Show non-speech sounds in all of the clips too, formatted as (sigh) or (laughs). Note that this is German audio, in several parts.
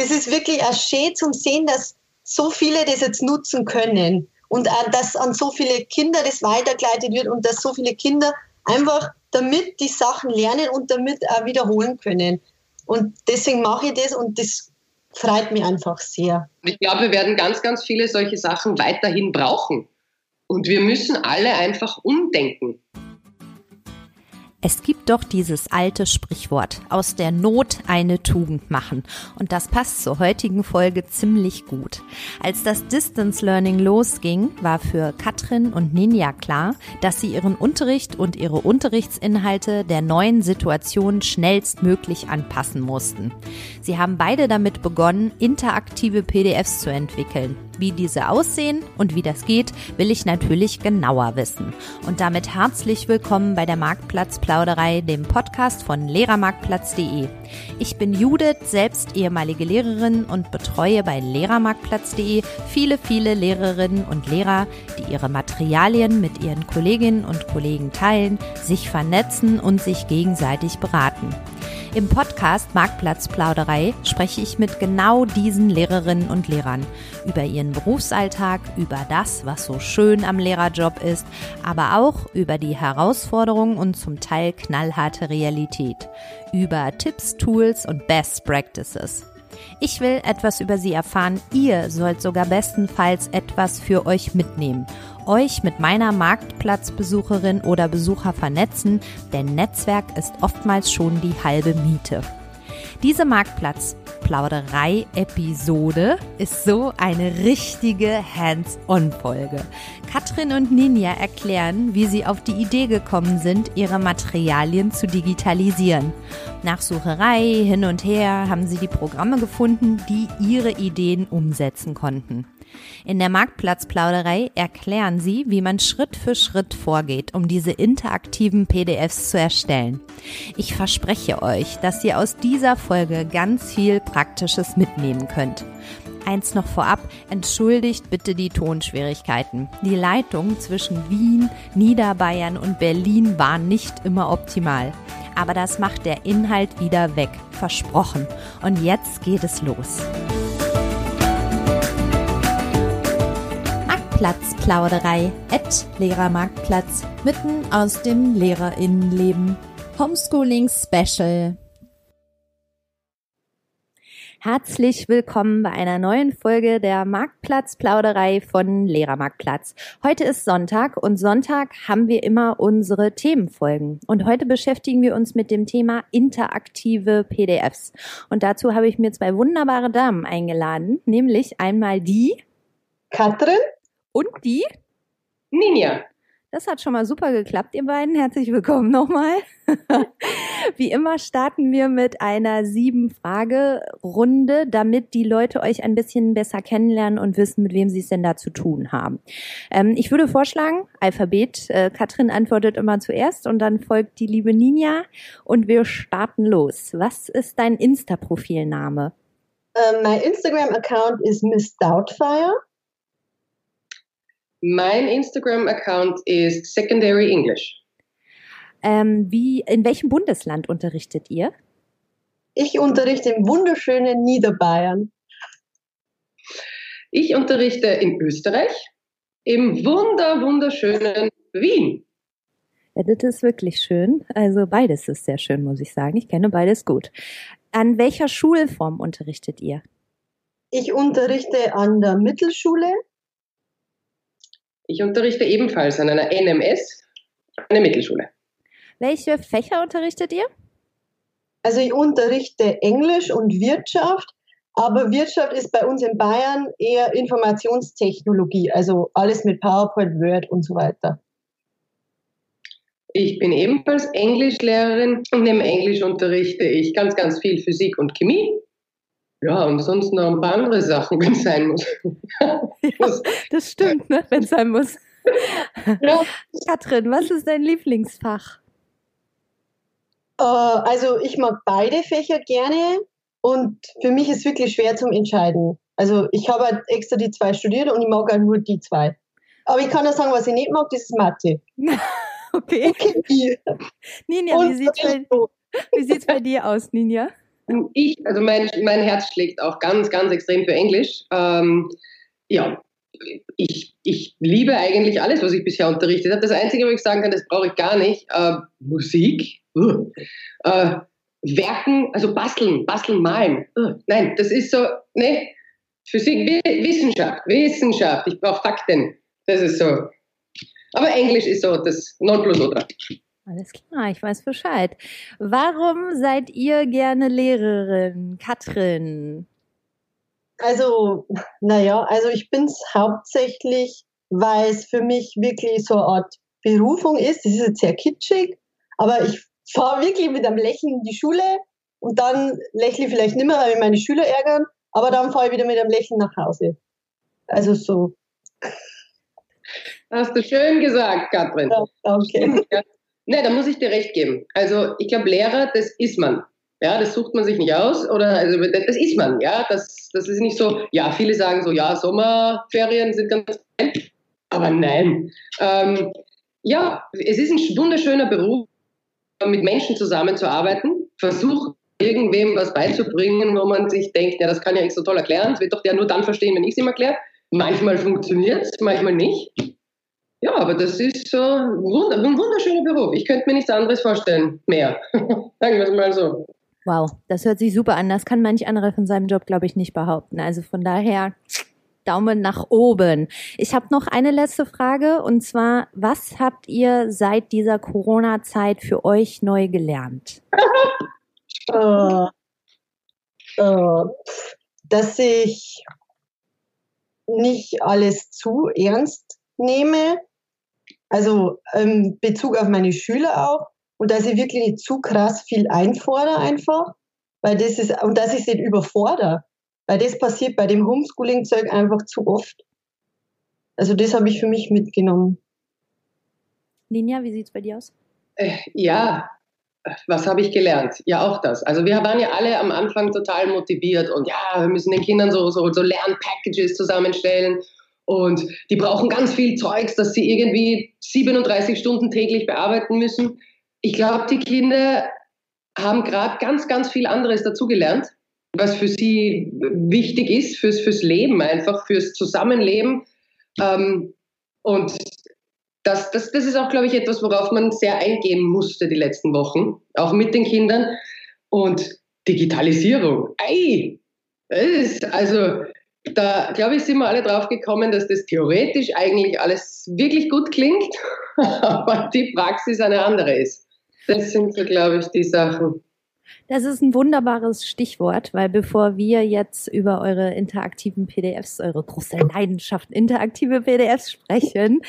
das ist wirklich auch schön zum Sehen, dass so viele das jetzt nutzen können und auch, dass an so viele Kinder das weitergeleitet wird und dass so viele Kinder einfach damit die Sachen lernen und damit auch wiederholen können. Und deswegen mache ich das und das freut mich einfach sehr. Ich glaube, wir werden ganz, ganz viele solche Sachen weiterhin brauchen. Und wir müssen alle einfach umdenken. Es gibt doch dieses alte Sprichwort, aus der Not eine Tugend machen. Und das passt zur heutigen Folge ziemlich gut. Als das Distance Learning losging, war für Katrin und Ninja klar, dass sie ihren Unterricht und ihre Unterrichtsinhalte der neuen Situation schnellstmöglich anpassen mussten. Sie haben beide damit begonnen, interaktive PDFs zu entwickeln. Wie diese aussehen und wie das geht, will ich natürlich genauer wissen. Und damit herzlich willkommen bei der Marktplatzplauderei, dem Podcast von Lehrermarktplatz.de. Ich bin Judith, selbst ehemalige Lehrerin und betreue bei Lehrermarktplatz.de viele, viele Lehrerinnen und Lehrer, die ihre Materialien mit ihren Kolleginnen und Kollegen teilen, sich vernetzen und sich gegenseitig beraten. Im Podcast Marktplatzplauderei spreche ich mit genau diesen Lehrerinnen und Lehrern über ihren Berufsalltag, über das, was so schön am Lehrerjob ist, aber auch über die Herausforderungen und zum Teil knallharte Realität, über Tipps, Tools und Best Practices. Ich will etwas über sie erfahren. Ihr sollt sogar bestenfalls etwas für euch mitnehmen euch mit meiner Marktplatzbesucherin oder Besucher vernetzen, denn Netzwerk ist oftmals schon die halbe Miete. Diese Marktplatzplauderei-Episode ist so eine richtige Hands-on-Folge. Katrin und Ninja erklären, wie sie auf die Idee gekommen sind, ihre Materialien zu digitalisieren. Nach Sucherei hin und her haben sie die Programme gefunden, die ihre Ideen umsetzen konnten. In der Marktplatzplauderei erklären sie, wie man Schritt für Schritt vorgeht, um diese interaktiven PDFs zu erstellen. Ich verspreche euch, dass ihr aus dieser Folge ganz viel Praktisches mitnehmen könnt. Eins noch vorab, entschuldigt bitte die Tonschwierigkeiten. Die Leitung zwischen Wien, Niederbayern und Berlin war nicht immer optimal. Aber das macht der Inhalt wieder weg. Versprochen. Und jetzt geht es los. Marktplatzplauderei at Lehrermarktplatz mitten aus dem Lehrerinnenleben. Homeschooling Special. Herzlich willkommen bei einer neuen Folge der Marktplatzplauderei von Lehrermarktplatz. Heute ist Sonntag und Sonntag haben wir immer unsere Themenfolgen. Und heute beschäftigen wir uns mit dem Thema interaktive PDFs. Und dazu habe ich mir zwei wunderbare Damen eingeladen, nämlich einmal die Katrin und die? Ninja. Das hat schon mal super geklappt, ihr beiden. Herzlich willkommen nochmal. (laughs) Wie immer starten wir mit einer sieben Frage Runde, damit die Leute euch ein bisschen besser kennenlernen und wissen, mit wem sie es denn da zu tun haben. Ähm, ich würde vorschlagen, Alphabet. Äh, Katrin antwortet immer zuerst und dann folgt die liebe Ninja und wir starten los. Was ist dein Insta-Profilname? Uh, mein Instagram-Account ist Miss Doubtfire. Mein Instagram-Account ist Secondary English. Ähm, wie, in welchem Bundesland unterrichtet ihr? Ich unterrichte im wunderschönen Niederbayern. Ich unterrichte in Österreich, im wunder, wunderschönen Wien. Ja, das ist wirklich schön. Also beides ist sehr schön, muss ich sagen. Ich kenne beides gut. An welcher Schulform unterrichtet ihr? Ich unterrichte an der Mittelschule ich unterrichte ebenfalls an einer NMS, eine Mittelschule. Welche Fächer unterrichtet ihr? Also ich unterrichte Englisch und Wirtschaft, aber Wirtschaft ist bei uns in Bayern eher Informationstechnologie, also alles mit PowerPoint, Word und so weiter. Ich bin ebenfalls Englischlehrerin und im Englisch unterrichte ich ganz, ganz viel Physik und Chemie. Ja, und sonst noch ein paar andere Sachen, (laughs) wenn es sein muss. ja, das stimmt, ne? wenn es sein muss. Ja. Katrin, was ist dein Lieblingsfach? Äh, also ich mag beide Fächer gerne und für mich ist wirklich schwer zum Entscheiden. Also ich habe halt extra die zwei studiert und ich mag halt nur die zwei. Aber ich kann auch sagen, was ich nicht mag, das ist Mathe. (laughs) okay. okay. Ninja, wie sieht es bei, bei dir aus, Ninja? Ich, also mein, mein Herz schlägt auch ganz, ganz extrem für Englisch. Ähm, ja, ich, ich liebe eigentlich alles, was ich bisher unterrichtet habe. Das Einzige, was ich sagen kann, das brauche ich gar nicht. Äh, Musik, uh, äh, Werken, also basteln, basteln, malen. Nein, das ist so, ne, Physik, Wissenschaft, Wissenschaft. Ich brauche Fakten. Das ist so. Aber Englisch ist so das Nonplusultra. Alles klar, ich weiß Bescheid. Warum seid ihr gerne Lehrerin, Katrin? Also, naja, also ich bin es hauptsächlich, weil es für mich wirklich so eine Art Berufung ist. Das ist jetzt sehr kitschig, aber ich fahre wirklich mit einem Lächeln in die Schule und dann lächle ich vielleicht nicht mehr, weil mich meine Schüler ärgern, aber dann fahre ich wieder mit einem Lächeln nach Hause. Also so. Hast du schön gesagt, Katrin. Ja, danke. Ja. Ne, da muss ich dir recht geben. Also ich glaube, Lehrer, das ist man. Ja, das sucht man sich nicht aus oder also das ist man. Ja, das, das ist nicht so. Ja, viele sagen so, ja, Sommerferien sind ganz fein, aber nein. Ähm, ja, es ist ein wunderschöner Beruf, mit Menschen zusammenzuarbeiten. Versucht irgendwem was beizubringen, wo man sich denkt, ja, das kann ja nicht so toll erklären. Das wird doch der nur dann verstehen, wenn ich es ihm erkläre. Manchmal funktioniert es, manchmal nicht. Ja, aber das ist so ein, wunderschöner Beruf. Ich könnte mir nichts anderes vorstellen. Mehr. (laughs) Sagen wir es mal so. Wow, das hört sich super an. Das kann manch anderer von seinem Job, glaube ich, nicht behaupten. Also von daher Daumen nach oben. Ich habe noch eine letzte Frage und zwar, was habt ihr seit dieser Corona-Zeit für euch neu gelernt? (laughs) äh, äh, dass ich nicht alles zu ernst nehme, also in Bezug auf meine Schüler auch, und dass ich wirklich nicht zu krass viel einfordere einfach, weil das ist, und dass ich sie nicht überfordere, weil das passiert bei dem Homeschooling-Zeug einfach zu oft. Also das habe ich für mich mitgenommen. Ninja, wie sieht es bei dir aus? Äh, ja, was habe ich gelernt? Ja, auch das. Also wir waren ja alle am Anfang total motiviert und ja, wir müssen den Kindern so, so, so Lernpackages zusammenstellen und die brauchen ganz viel Zeugs, das sie irgendwie 37 Stunden täglich bearbeiten müssen. Ich glaube, die Kinder haben gerade ganz, ganz viel anderes dazugelernt, was für sie wichtig ist, fürs, fürs Leben einfach, fürs Zusammenleben. Ähm, und das, das, das ist auch, glaube ich, etwas, worauf man sehr eingehen musste die letzten Wochen, auch mit den Kindern. Und Digitalisierung, ei, das ist, also da, glaube ich, sind wir alle drauf gekommen, dass das theoretisch eigentlich alles wirklich gut klingt, (laughs) aber die Praxis eine andere ist. Das sind so, glaube ich, die Sachen. Das ist ein wunderbares Stichwort, weil bevor wir jetzt über eure interaktiven PDFs, eure große Leidenschaft, interaktive PDFs sprechen,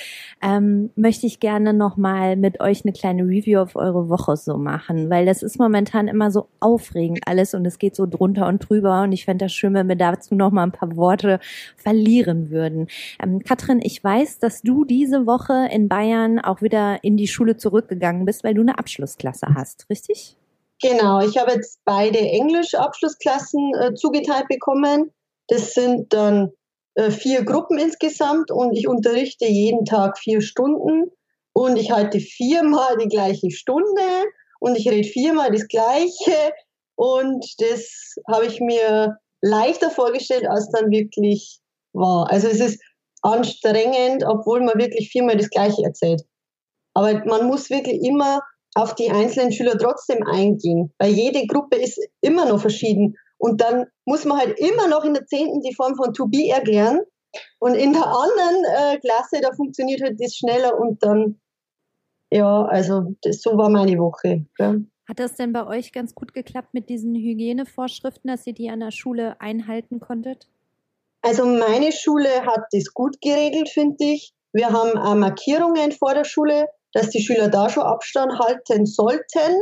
ähm, möchte ich gerne nochmal mit euch eine kleine Review auf eure Woche so machen, weil das ist momentan immer so aufregend alles und es geht so drunter und drüber und ich fände das schön, wenn wir dazu nochmal ein paar Worte verlieren würden. Ähm, Katrin, ich weiß, dass du diese Woche in Bayern auch wieder in die Schule zurückgegangen bist, weil du eine Abschlussklasse hast, richtig? Genau, ich habe jetzt beide Englisch-Abschlussklassen äh, zugeteilt bekommen. Das sind dann äh, vier Gruppen insgesamt und ich unterrichte jeden Tag vier Stunden und ich halte viermal die gleiche Stunde und ich rede viermal das Gleiche und das habe ich mir leichter vorgestellt, als dann wirklich war. Also es ist anstrengend, obwohl man wirklich viermal das Gleiche erzählt. Aber man muss wirklich immer auf die einzelnen Schüler trotzdem eingehen, weil jede Gruppe ist immer noch verschieden. Und dann muss man halt immer noch in der zehnten die Form von to be erklären. Und in der anderen äh, Klasse, da funktioniert halt das schneller und dann, ja, also das, so war meine Woche. Ja. Hat das denn bei euch ganz gut geklappt mit diesen Hygienevorschriften, dass ihr die an der Schule einhalten konntet? Also meine Schule hat das gut geregelt, finde ich. Wir haben äh, Markierungen vor der Schule, dass die Schüler da schon Abstand halten sollten.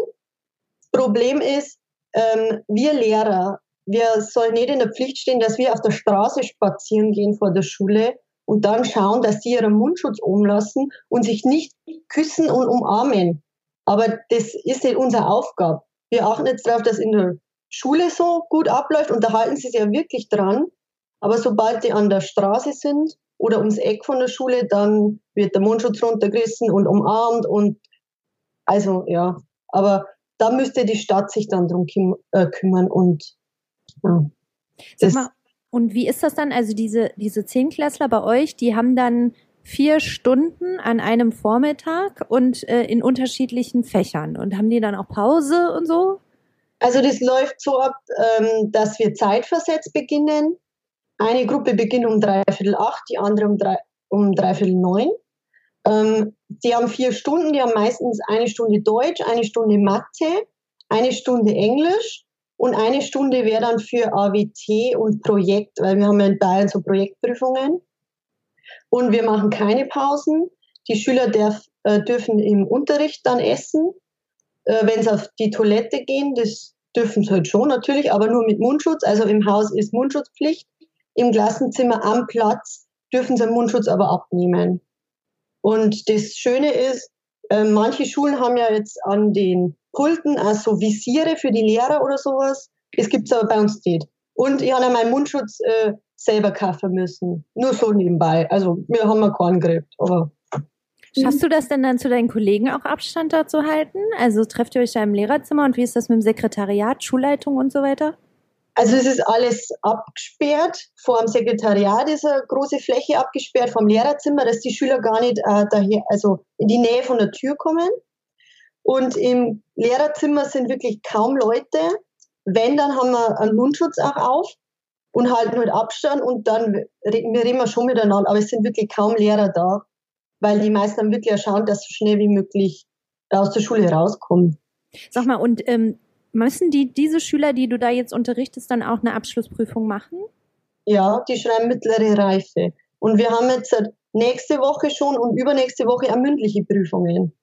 Problem ist, ähm, wir Lehrer, wir sollen nicht in der Pflicht stehen, dass wir auf der Straße spazieren gehen vor der Schule und dann schauen, dass sie ihren Mundschutz umlassen und sich nicht küssen und umarmen. Aber das ist nicht unsere Aufgabe. Wir achten jetzt darauf, dass in der Schule so gut abläuft und da halten sie sich ja wirklich dran. Aber sobald die an der Straße sind, oder ums Eck von der Schule, dann wird der Mundschutz runtergerissen und umarmt und also ja, aber da müsste die Stadt sich dann drum küm äh, kümmern und ja. Sag mal, und wie ist das dann? Also diese, diese Zehnklässler bei euch, die haben dann vier Stunden an einem Vormittag und äh, in unterschiedlichen Fächern. Und haben die dann auch Pause und so? Also das läuft so ab, ähm, dass wir zeitversetzt beginnen. Eine Gruppe beginnt um dreiviertel acht, die andere um, drei, um dreiviertel neun. Ähm, die haben vier Stunden, die haben meistens eine Stunde Deutsch, eine Stunde Mathe, eine Stunde Englisch und eine Stunde wäre dann für AWT und Projekt, weil wir haben ja in Bayern so Projektprüfungen. Und wir machen keine Pausen. Die Schüler darf, äh, dürfen im Unterricht dann essen. Äh, Wenn sie auf die Toilette gehen, das dürfen sie halt schon natürlich, aber nur mit Mundschutz. Also im Haus ist Mundschutzpflicht. Im Klassenzimmer am Platz dürfen sie den Mundschutz aber abnehmen. Und das Schöne ist, äh, manche Schulen haben ja jetzt an den Pulten also Visiere für die Lehrer oder sowas. Das gibt es aber bei uns nicht. Und ich habe ja meinen Mundschutz äh, selber kaufen müssen. Nur so nebenbei. Also wir haben mal keinen gekriegt, aber Schaffst du das denn dann zu deinen Kollegen auch Abstand da zu halten? Also trefft ihr euch da im Lehrerzimmer und wie ist das mit dem Sekretariat, Schulleitung und so weiter? Also es ist alles abgesperrt. Vor dem Sekretariat ist eine große Fläche abgesperrt vom Lehrerzimmer, dass die Schüler gar nicht äh, daher, also in die Nähe von der Tür kommen. Und im Lehrerzimmer sind wirklich kaum Leute. Wenn, dann haben wir einen Mundschutz auch auf und halten halt Abstand und dann reden wir schon miteinander, aber es sind wirklich kaum Lehrer da, weil die meisten wirklich schauen, dass so schnell wie möglich aus der Schule rauskommen. Sag mal, und ähm, müssen die, diese Schüler, die du da jetzt unterrichtest, dann auch eine Abschlussprüfung machen? Ja, die schreiben mittlere Reife. Und wir haben jetzt nächste Woche schon und übernächste Woche auch mündliche Prüfungen.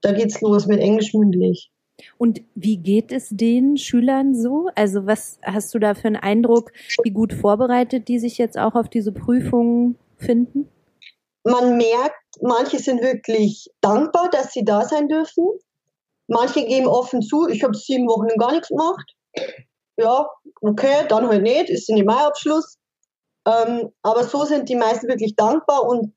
Da geht's los mit Englisch mündlich. Und wie geht es den Schülern so? Also was hast du da für einen Eindruck, wie gut vorbereitet die sich jetzt auch auf diese Prüfungen finden? Man merkt, manche sind wirklich dankbar, dass sie da sein dürfen. Manche geben offen zu, ich habe sieben Wochen gar nichts gemacht. Ja, okay, dann halt nicht, ist in Mai Abschluss. Ähm, aber so sind die meisten wirklich dankbar und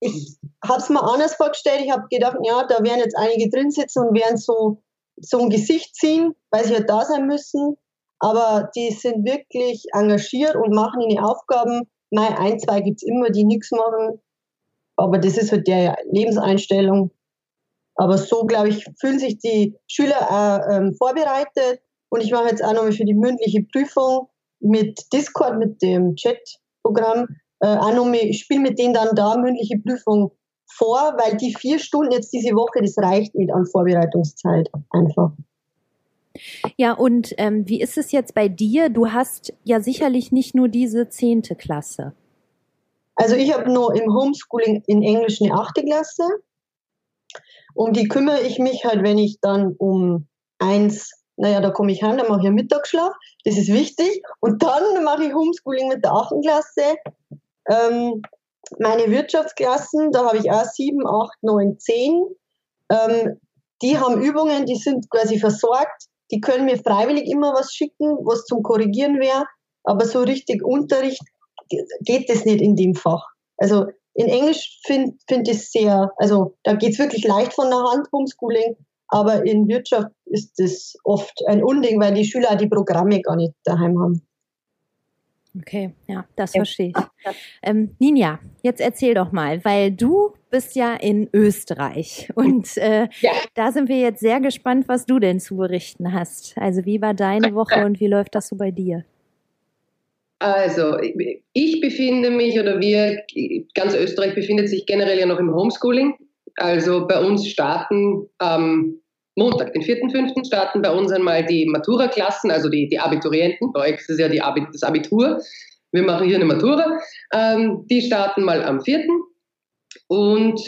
ich habe es mir anders vorgestellt. Ich habe gedacht, ja, da werden jetzt einige drin sitzen und werden so so ein Gesicht ziehen, weil sie ja da sein müssen. Aber die sind wirklich engagiert und machen ihre Aufgaben. Mal ein, zwei gibt es immer, die nichts machen. Aber das ist halt der Lebenseinstellung. Aber so, glaube ich, fühlen sich die Schüler auch ähm, vorbereitet. Und ich mache jetzt auch nochmal für die mündliche Prüfung mit Discord, mit dem Chat-Programm, äh, auch nochmal, ich spiele mit denen dann da mündliche Prüfung vor, weil die vier Stunden jetzt diese Woche, das reicht nicht an Vorbereitungszeit einfach. Ja, und ähm, wie ist es jetzt bei dir? Du hast ja sicherlich nicht nur diese zehnte Klasse. Also ich habe nur im Homeschooling in Englisch eine achte Klasse. Um die kümmere ich mich halt, wenn ich dann um eins, naja, da komme ich heim, dann mache ich Mittagsschlaf, das ist wichtig. Und dann mache ich Homeschooling mit der achten Klasse. Ähm, meine Wirtschaftsklassen, da habe ich auch sieben, acht, neun, zehn. Ähm, die haben Übungen, die sind quasi versorgt. Die können mir freiwillig immer was schicken, was zum Korrigieren wäre. Aber so richtig Unterricht geht das nicht in dem Fach. Also in Englisch finde find ich sehr, also da geht es wirklich leicht von der Hand, Homeschooling. Aber in Wirtschaft ist das oft ein Unding, weil die Schüler die Programme gar nicht daheim haben. Okay, ja, das verstehe ich. Ähm, Ninja, jetzt erzähl doch mal, weil du bist ja in Österreich und äh, ja. da sind wir jetzt sehr gespannt, was du denn zu berichten hast. Also wie war deine Woche (laughs) und wie läuft das so bei dir? Also, ich befinde mich oder wir, ganz Österreich befindet sich generell ja noch im Homeschooling. Also bei uns starten ähm, Montag, den 4.5. starten bei uns einmal die Matura-Klassen, also die, die Abiturienten. Bei euch ist es ja die Abi, das Abitur. Wir machen hier eine Matura. Ähm, die starten mal am 4. Und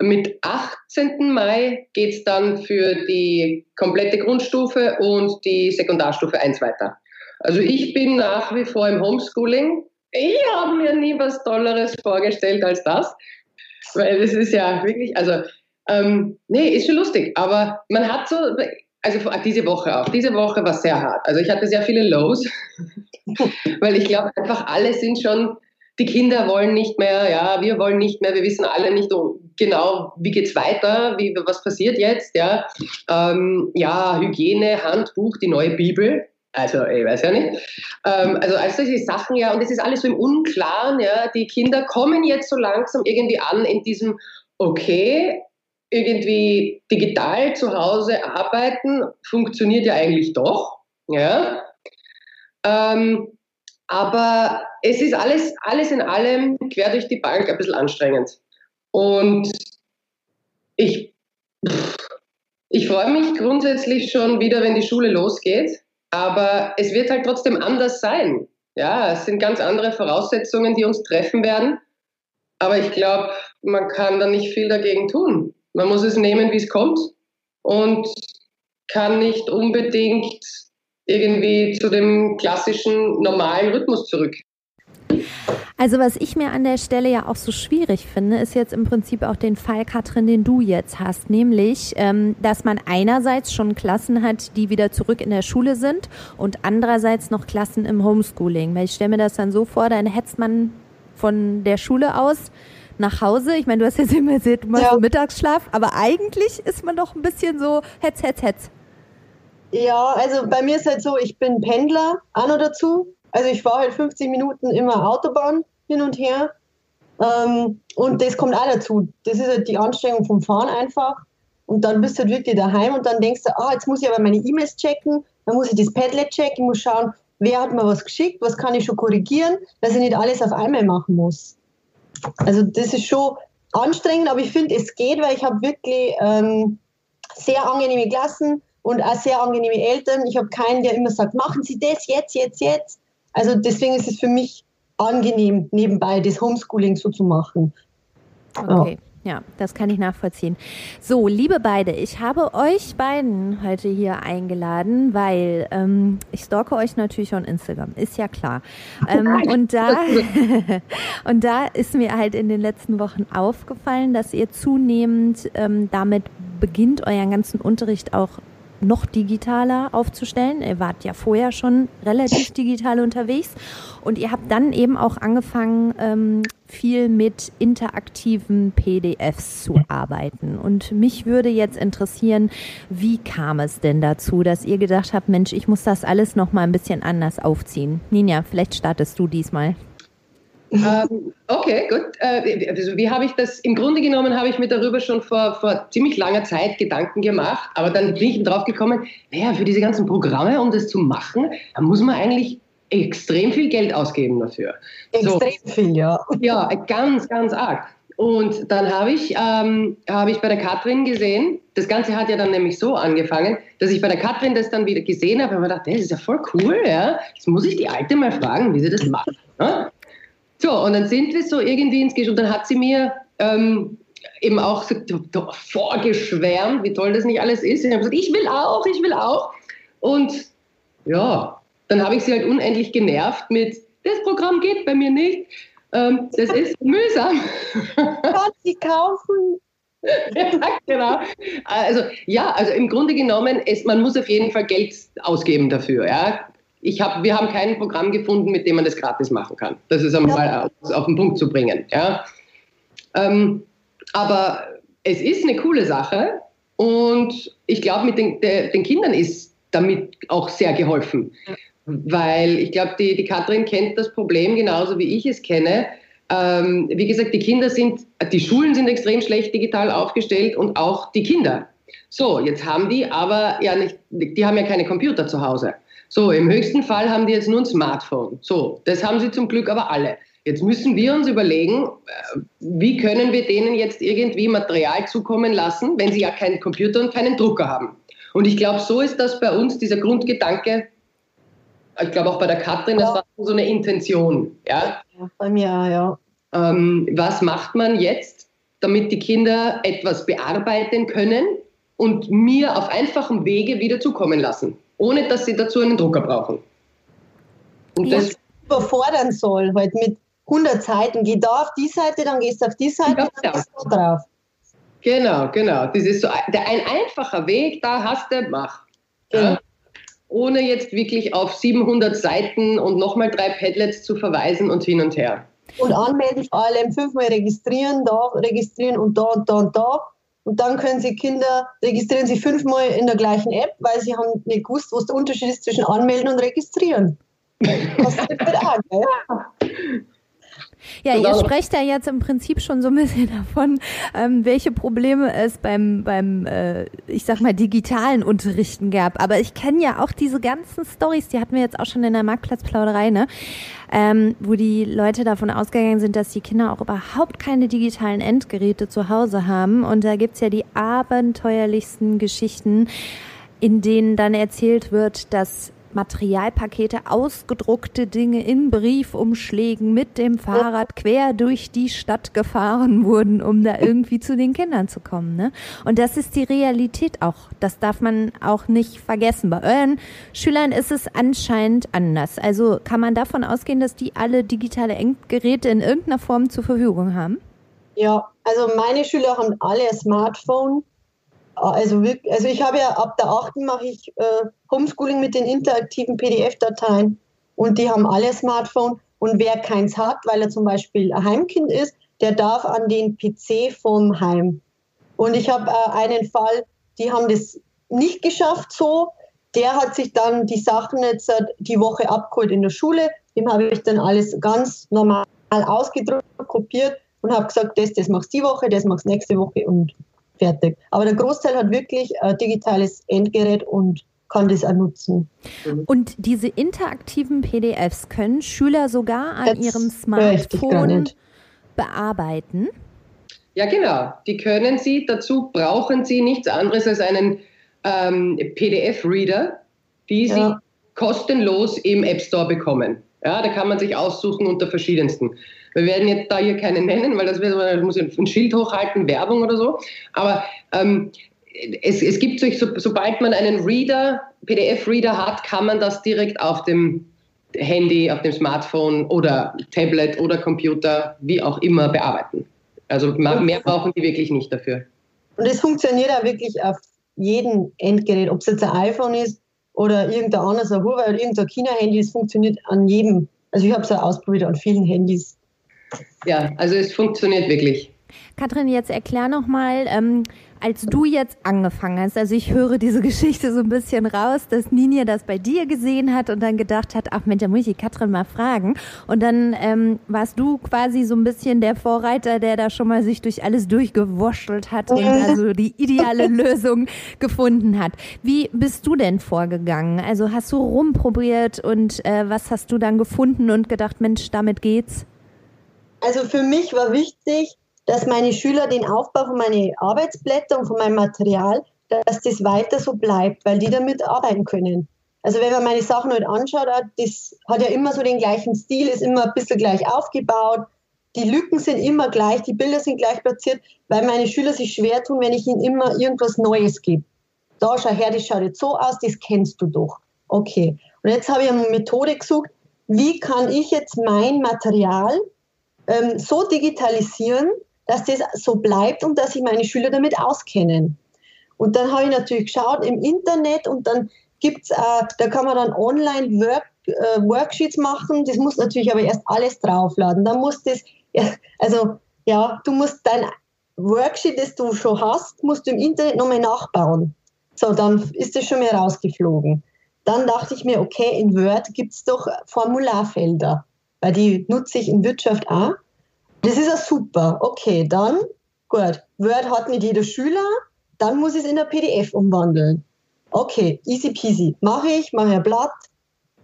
mit 18. Mai geht es dann für die komplette Grundstufe und die Sekundarstufe 1 weiter. Also ich bin nach wie vor im Homeschooling. Ich habe mir nie was Tolleres vorgestellt als das. Weil es ist ja wirklich, also ähm, nee, ist schon lustig, aber man hat so, also diese Woche auch, diese Woche war sehr hart. Also ich hatte sehr viele Lows, (laughs) weil ich glaube einfach alle sind schon, die Kinder wollen nicht mehr, ja, wir wollen nicht mehr, wir wissen alle nicht, genau, wie geht's weiter, wie, was passiert jetzt, ja, ähm, ja, Hygiene, Handbuch, die neue Bibel, also ich weiß ja nicht. Ähm, also all solche Sachen, ja, und es ist alles so im Unklaren, ja, die Kinder kommen jetzt so langsam irgendwie an in diesem, okay, irgendwie digital zu Hause arbeiten, funktioniert ja eigentlich doch, ja. Ähm, aber es ist alles, alles in allem quer durch die Bank ein bisschen anstrengend. Und ich, ich freue mich grundsätzlich schon wieder, wenn die Schule losgeht. Aber es wird halt trotzdem anders sein. Ja, es sind ganz andere Voraussetzungen, die uns treffen werden. Aber ich glaube, man kann da nicht viel dagegen tun. Man muss es nehmen, wie es kommt und kann nicht unbedingt irgendwie zu dem klassischen normalen Rhythmus zurück. Also was ich mir an der Stelle ja auch so schwierig finde, ist jetzt im Prinzip auch den Fall, Katrin, den du jetzt hast, nämlich, ähm, dass man einerseits schon Klassen hat, die wieder zurück in der Schule sind und andererseits noch Klassen im Homeschooling. Weil ich stelle mir das dann so vor, dann hetzt man von der Schule aus nach Hause. Ich meine, du hast jetzt immer erzählt, du machst ja. Mittagsschlaf, aber eigentlich ist man doch ein bisschen so hetz, hetz, hetz. Ja, also bei mir ist halt so, ich bin Pendler, auch noch dazu. Also ich fahre halt 50 Minuten immer Autobahn hin und her. Ähm, und das kommt auch dazu. Das ist halt die Anstrengung vom Fahren einfach. Und dann bist du halt wirklich daheim und dann denkst du, ah, jetzt muss ich aber meine E-Mails checken, dann muss ich das Padlet checken, muss schauen, wer hat mir was geschickt, was kann ich schon korrigieren, dass ich nicht alles auf einmal machen muss. Also das ist schon anstrengend, aber ich finde, es geht, weil ich habe wirklich ähm, sehr angenehme Klassen und auch sehr angenehme Eltern. Ich habe keinen, der immer sagt, machen Sie das jetzt, jetzt, jetzt. Also deswegen ist es für mich angenehm, nebenbei das Homeschooling so zu machen. Okay. Ja. Ja, das kann ich nachvollziehen. So, liebe beide, ich habe euch beiden heute hier eingeladen, weil ähm, ich stalke euch natürlich on Instagram, ist ja klar. Ähm, und, da, (laughs) (laughs) und da ist mir halt in den letzten Wochen aufgefallen, dass ihr zunehmend ähm, damit beginnt, euren ganzen Unterricht auch noch digitaler aufzustellen. Ihr wart ja vorher schon relativ digital unterwegs und ihr habt dann eben auch angefangen, ähm, viel mit interaktiven PDFs zu arbeiten. Und mich würde jetzt interessieren, wie kam es denn dazu, dass ihr gedacht habt, Mensch, ich muss das alles noch mal ein bisschen anders aufziehen? Ninja, vielleicht startest du diesmal ähm, okay, gut. Äh, also wie habe ich das? Im Grunde genommen habe ich mir darüber schon vor, vor ziemlich langer Zeit Gedanken gemacht, aber dann bin ich drauf gekommen, naja, für diese ganzen Programme, um das zu machen, da muss man eigentlich extrem viel Geld ausgeben dafür. Extrem so, viel, ja. Ja, ganz, ganz arg. Und dann habe ich, ähm, hab ich bei der Katrin gesehen, das Ganze hat ja dann nämlich so angefangen, dass ich bei der Katrin das dann wieder gesehen habe und mir dachte, das ist ja voll cool, ja. Jetzt muss ich die Alte mal fragen, wie sie das macht. Ne? So, und dann sind wir so irgendwie ins Gespräch und dann hat sie mir ähm, eben auch so, vorgeschwärmt, wie toll das nicht alles ist. Und ich habe gesagt, ich will auch, ich will auch. Und ja, dann habe ich sie halt unendlich genervt mit, das Programm geht bei mir nicht. Ähm, das ist (laughs) mühsam. Kann sie kaufen? ja, genau. Also ja, also im Grunde genommen, es, man muss auf jeden Fall Geld ausgeben dafür. Ja ich hab, wir haben kein Programm gefunden, mit dem man das gratis machen kann. Das ist einmal ja. auf, auf den Punkt zu bringen. Ja. Ähm, aber es ist eine coole Sache und ich glaube, mit den, de, den Kindern ist damit auch sehr geholfen. Weil ich glaube, die, die Katrin kennt das Problem genauso wie ich es kenne. Ähm, wie gesagt, die Kinder sind, die Schulen sind extrem schlecht digital aufgestellt und auch die Kinder. So, jetzt haben die aber ja nicht, die haben ja keine Computer zu Hause. So, im höchsten Fall haben die jetzt nur ein Smartphone. So, das haben sie zum Glück aber alle. Jetzt müssen wir uns überlegen, äh, wie können wir denen jetzt irgendwie Material zukommen lassen, wenn sie ja keinen Computer und keinen Drucker haben. Und ich glaube, so ist das bei uns, dieser Grundgedanke, ich glaube auch bei der Katrin, das war so eine Intention. Ja, ja bei mir, ja. Ähm, was macht man jetzt, damit die Kinder etwas bearbeiten können und mir auf einfachem Wege wieder zukommen lassen? Ohne dass sie dazu einen Drucker brauchen. Und das überfordern soll, halt mit 100 Seiten. Geh da auf die Seite, dann gehst du auf die Seite, ja, dann gehst du drauf. Genau, genau. Das ist so der, ein einfacher Weg, da hast du, mach. Ja? Ohne jetzt wirklich auf 700 Seiten und nochmal drei Padlets zu verweisen und hin und her. Und anmelden allem fünfmal registrieren, da registrieren und da und da und da. Und dann können Sie Kinder, registrieren Sie fünfmal in der gleichen App, weil Sie haben nicht gewusst, was der Unterschied ist zwischen anmelden und registrieren. (laughs) Das ist gell? Ja, ihr sprecht ja jetzt im Prinzip schon so ein bisschen (laughs) davon, ähm, welche Probleme es beim, beim äh, ich sag mal, digitalen Unterrichten gab. Aber ich kenne ja auch diese ganzen Stories, die hatten wir jetzt auch schon in der Marktplatzplauderei, ne? Ähm, wo die Leute davon ausgegangen sind, dass die Kinder auch überhaupt keine digitalen Endgeräte zu Hause haben. Und da gibt's ja die abenteuerlichsten Geschichten, in denen dann erzählt wird, dass Materialpakete, ausgedruckte Dinge in Briefumschlägen mit dem Fahrrad quer durch die Stadt gefahren wurden, um da irgendwie zu den Kindern zu kommen. Ne? Und das ist die Realität auch. Das darf man auch nicht vergessen. Bei euren Schülern ist es anscheinend anders. Also kann man davon ausgehen, dass die alle digitale Endgeräte in irgendeiner Form zur Verfügung haben? Ja, also meine Schüler haben alle ein Smartphone. Also, also ich habe ja ab der 8. mache ich äh, Homeschooling mit den interaktiven PDF-Dateien und die haben alle Smartphone. Und wer keins hat, weil er zum Beispiel ein Heimkind ist, der darf an den PC vom Heim. Und ich habe äh, einen Fall, die haben das nicht geschafft so. Der hat sich dann die Sachen jetzt äh, die Woche abgeholt in der Schule. Dem habe ich dann alles ganz normal ausgedruckt, kopiert und habe gesagt, das, das machst du die Woche, das machst du nächste Woche und fertig. Aber der Großteil hat wirklich ein digitales Endgerät und kann das auch nutzen. Und diese interaktiven PDFs können Schüler sogar an das ihrem Smartphone bearbeiten? Ja, genau. Die können sie. Dazu brauchen sie nichts anderes als einen ähm, PDF-Reader, die ja. sie kostenlos im App Store bekommen. Ja, da kann man sich aussuchen unter verschiedensten. Wir werden jetzt da hier keine nennen, weil das wäre, muss ich ein Schild hochhalten, Werbung oder so. Aber ähm, es, es gibt sich, so, sobald man einen Reader, PDF-Reader hat, kann man das direkt auf dem Handy, auf dem Smartphone oder Tablet oder Computer, wie auch immer, bearbeiten. Also mehr brauchen die wirklich nicht dafür. Und es funktioniert auch wirklich auf jedem Endgerät, ob es jetzt ein iPhone ist oder irgendein anderes, ein Huawei oder irgendein China-Handy, es funktioniert an jedem. Also ich habe es ja ausprobiert an vielen Handys. Ja, also es funktioniert wirklich. Katrin, jetzt erklär nochmal, ähm, als du jetzt angefangen hast, also ich höre diese Geschichte so ein bisschen raus, dass Ninja das bei dir gesehen hat und dann gedacht hat, ach Mensch, da muss ich die Katrin mal fragen. Und dann ähm, warst du quasi so ein bisschen der Vorreiter, der da schon mal sich durch alles durchgewurschtelt hat und also die ideale (laughs) Lösung gefunden hat. Wie bist du denn vorgegangen? Also hast du rumprobiert und äh, was hast du dann gefunden und gedacht, Mensch, damit geht's? Also für mich war wichtig, dass meine Schüler den Aufbau von meinen Arbeitsblättern und von meinem Material, dass das weiter so bleibt, weil die damit arbeiten können. Also wenn man meine Sachen heute halt anschaut, das hat ja immer so den gleichen Stil, ist immer ein bisschen gleich aufgebaut. Die Lücken sind immer gleich, die Bilder sind gleich platziert, weil meine Schüler sich schwer tun, wenn ich ihnen immer irgendwas Neues gebe. Da schau her, das schaut jetzt so aus, das kennst du doch. Okay. Und jetzt habe ich eine Methode gesucht, wie kann ich jetzt mein Material ähm, so digitalisieren, dass das so bleibt und dass sich meine Schüler damit auskennen. Und dann habe ich natürlich geschaut im Internet und dann gibt es, äh, da kann man dann online Work, äh, Worksheets machen. Das muss natürlich aber erst alles draufladen. Dann muss das, ja, also ja, du musst dein Worksheet, das du schon hast, musst du im Internet nochmal nachbauen. So, dann ist das schon mal rausgeflogen. Dann dachte ich mir, okay, in Word gibt es doch Formularfelder, weil die nutze ich in Wirtschaft auch. Das ist ja super. Okay, dann, gut. Word hat nicht jeder Schüler, dann muss ich es in ein PDF umwandeln. Okay, easy peasy. Mache ich, mache ein Blatt.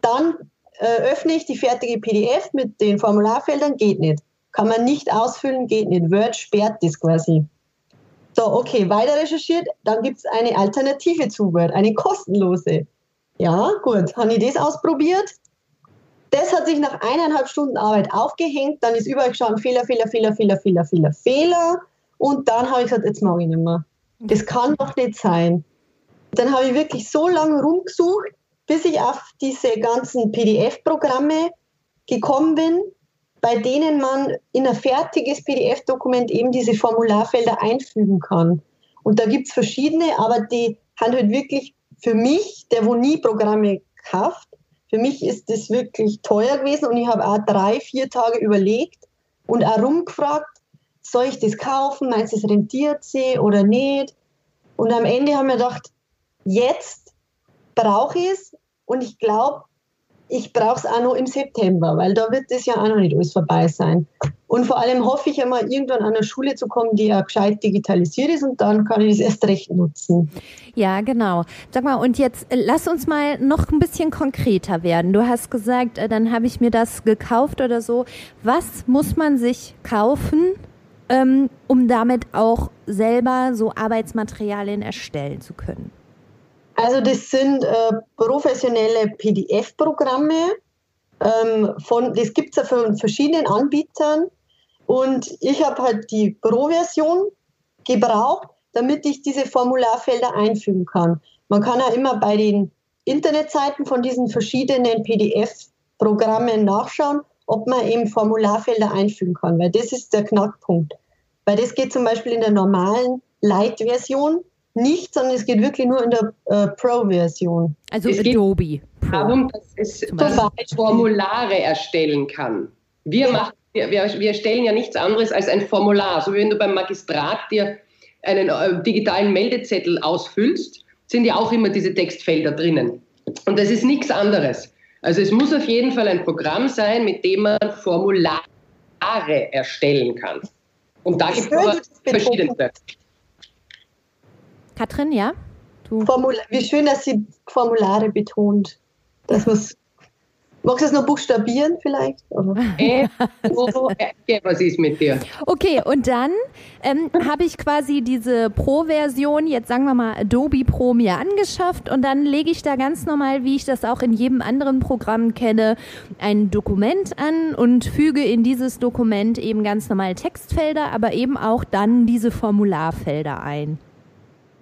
Dann äh, öffne ich die fertige PDF mit den Formularfeldern, geht nicht. Kann man nicht ausfüllen, geht nicht. Word sperrt das quasi. So, okay, weiter recherchiert, dann gibt es eine Alternative zu Word, eine kostenlose. Ja, gut, habe ich das ausprobiert? Das hat sich nach eineinhalb Stunden Arbeit aufgehängt, dann ist überall geschaut, Fehler, Fehler, Fehler, Fehler, Fehler, Fehler, Fehler. Und dann habe ich gesagt, jetzt mache ich nicht mehr. Das kann doch nicht sein. Dann habe ich wirklich so lange rumgesucht, bis ich auf diese ganzen PDF-Programme gekommen bin, bei denen man in ein fertiges PDF-Dokument eben diese Formularfelder einfügen kann. Und da gibt es verschiedene, aber die haben halt wirklich für mich, der wo nie Programme kauft, für mich ist das wirklich teuer gewesen und ich habe auch drei, vier Tage überlegt, und auch rumgefragt, soll ich das kaufen? Meinst du, es rentiert sie oder nicht? Und am Ende haben wir gedacht, jetzt brauche ich es und ich glaube, ich brauche es auch noch im September, weil da wird das ja auch noch nicht alles vorbei sein. Und vor allem hoffe ich einmal, irgendwann an eine Schule zu kommen, die ja gescheit digitalisiert ist und dann kann ich das erst recht nutzen. Ja, genau. Sag mal, und jetzt äh, lass uns mal noch ein bisschen konkreter werden. Du hast gesagt, äh, dann habe ich mir das gekauft oder so. Was muss man sich kaufen, ähm, um damit auch selber so Arbeitsmaterialien erstellen zu können? Also das sind äh, professionelle PDF-Programme. Ähm, das gibt es ja von verschiedenen Anbietern. Und ich habe halt die Pro-Version gebraucht, damit ich diese Formularfelder einfügen kann. Man kann ja immer bei den Internetseiten von diesen verschiedenen PDF-Programmen nachschauen, ob man eben Formularfelder einfügen kann, weil das ist der Knackpunkt. Weil das geht zum Beispiel in der normalen Light-Version nicht, sondern es geht wirklich nur in der äh, Pro-Version. Also es Adobe. Pro. Darum, dass es Formulare erstellen kann. Wir, machen, wir, wir erstellen ja nichts anderes als ein Formular. So wie wenn du beim Magistrat dir einen äh, digitalen Meldezettel ausfüllst, sind ja auch immer diese Textfelder drinnen. Und das ist nichts anderes. Also es muss auf jeden Fall ein Programm sein, mit dem man Formulare erstellen kann. Und da gibt es verschiedene. Katrin, ja? Du. Formula Wie schön, dass sie Formulare betont. Das muss. Magst du es noch buchstabieren vielleicht? (laughs) Äh, was ist mit dir? Okay, und dann ähm, habe ich quasi diese Pro-Version, jetzt sagen wir mal Adobe Pro, mir angeschafft und dann lege ich da ganz normal, wie ich das auch in jedem anderen Programm kenne, ein Dokument an und füge in dieses Dokument eben ganz normal Textfelder, aber eben auch dann diese Formularfelder ein.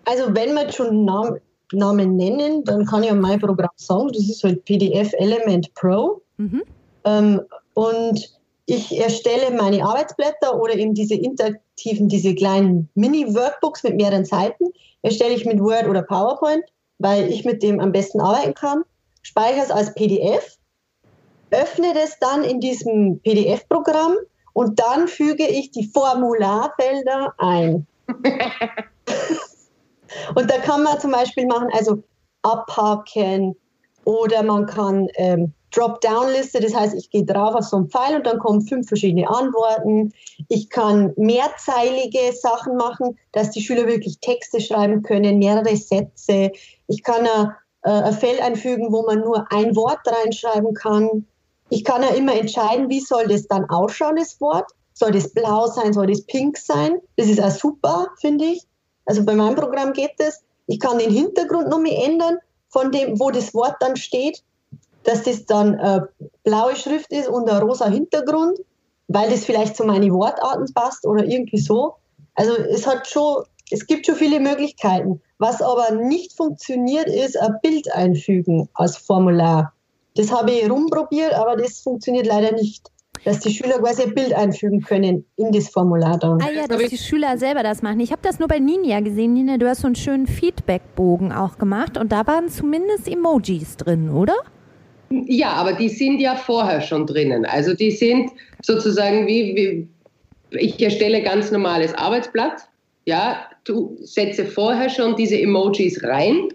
Also wenn wir schon Namen, Namen nennen, dann kann ich ja mein Programm sagen, das ist halt PDF Element Pro. Mhm. Ähm, und ich erstelle meine Arbeitsblätter oder eben diese interaktiven, diese kleinen Mini-Workbooks mit mehreren Seiten, erstelle ich mit Word oder PowerPoint, weil ich mit dem am besten arbeiten kann, speichere es als PDF, öffne das dann in diesem PDF-Programm und dann füge ich die Formularfelder ein. (laughs) Und da kann man zum Beispiel machen, also abhaken oder man kann ähm, Drop-Down-Liste, das heißt, ich gehe drauf auf so einen Pfeil und dann kommen fünf verschiedene Antworten. Ich kann mehrzeilige Sachen machen, dass die Schüler wirklich Texte schreiben können, mehrere Sätze. Ich kann ein, äh, ein Feld einfügen, wo man nur ein Wort reinschreiben kann. Ich kann ja immer entscheiden, wie soll das dann ausschauen, das Wort. Soll das blau sein, soll das pink sein? Das ist auch super, finde ich. Also bei meinem Programm geht das. Ich kann den Hintergrund noch mal ändern, von dem, wo das Wort dann steht, dass das dann äh, blaue Schrift ist und ein rosa Hintergrund, weil das vielleicht zu meinen Wortarten passt oder irgendwie so. Also es hat schon, es gibt schon viele Möglichkeiten. Was aber nicht funktioniert, ist ein Bild einfügen als Formular. Das habe ich rumprobiert, aber das funktioniert leider nicht dass die Schüler quasi ein Bild einfügen können in das Formular dann. Ah ja, dass die Schüler selber das machen. Ich habe das nur bei Ninja gesehen. Nina, du hast so einen schönen Feedbackbogen auch gemacht und da waren zumindest Emojis drin, oder? Ja, aber die sind ja vorher schon drinnen. Also die sind sozusagen wie, wie ich erstelle ganz normales Arbeitsblatt. Ja, du setze vorher schon diese Emojis rein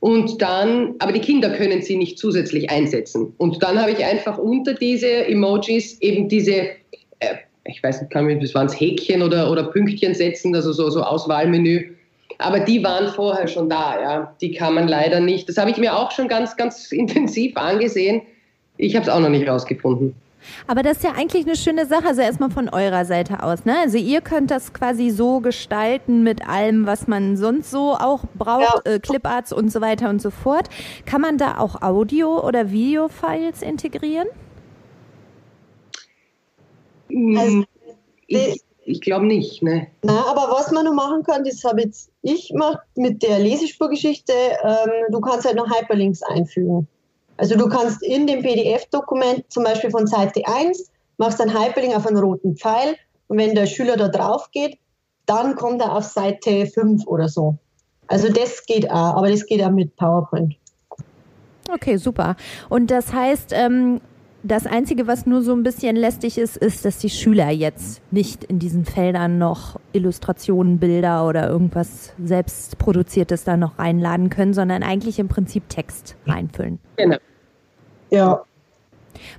und dann, aber die Kinder können sie nicht zusätzlich einsetzen. Und dann habe ich einfach unter diese Emojis eben diese, äh, ich weiß nicht, kann man, das waren es Häkchen oder, oder Pünktchen setzen, also so, so Auswahlmenü. Aber die waren vorher schon da, ja. Die kann man leider nicht. Das habe ich mir auch schon ganz, ganz (laughs) intensiv angesehen. Ich habe es auch noch nicht rausgefunden. Aber das ist ja eigentlich eine schöne Sache, also erstmal von eurer Seite aus. Ne? Also ihr könnt das quasi so gestalten mit allem, was man sonst so auch braucht, ja. äh, Cliparts und so weiter und so fort. Kann man da auch Audio- oder Video-Files integrieren? Hm, also, ich, ich glaube nicht. Ne? Na, aber was man noch machen kann, das habe jetzt ich gemacht mit der Lesespurgeschichte. Ähm, du kannst halt noch Hyperlinks einfügen. Also du kannst in dem PDF-Dokument zum Beispiel von Seite 1 machst einen Hyperlink auf einen roten Pfeil und wenn der Schüler da drauf geht, dann kommt er auf Seite 5 oder so. Also das geht auch, aber das geht auch mit PowerPoint. Okay, super. Und das heißt, ähm, Das Einzige, was nur so ein bisschen lästig ist, ist, dass die Schüler jetzt nicht in diesen Feldern noch Illustrationen, Bilder oder irgendwas selbstproduziertes da noch reinladen können, sondern eigentlich im Prinzip Text reinfüllen. Genau. Ja.